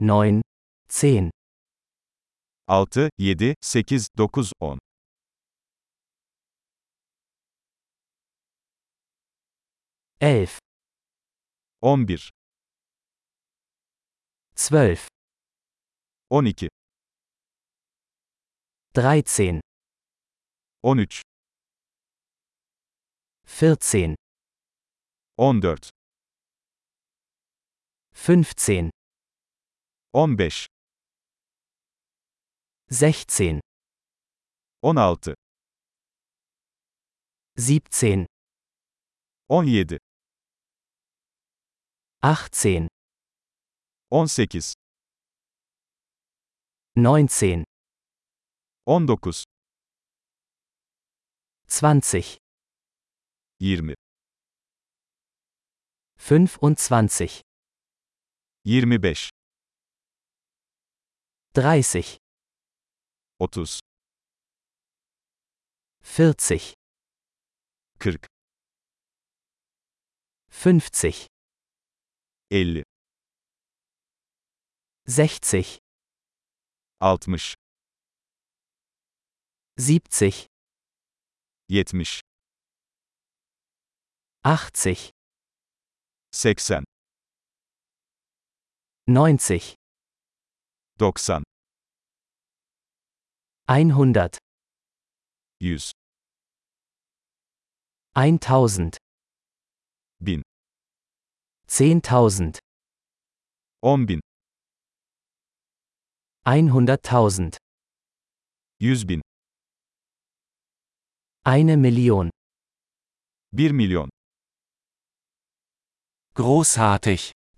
9, 10, 6, 7, 8, 9, 10, 11, 11, 12, 12, 13, 13, 14, 14, 15, 15, 16, 16, 17, 17, 18, 18, 19, 19, 20, 20, 25, 25, 30, 30, 40, 40, 50, 50, 60, 60, 70, 70, 80, 80, 90, 90, 100, 100, 1000, 1000, 10.000, 10.000, 100.000, 100.000, eine Million. 1 Milyon. Großartig!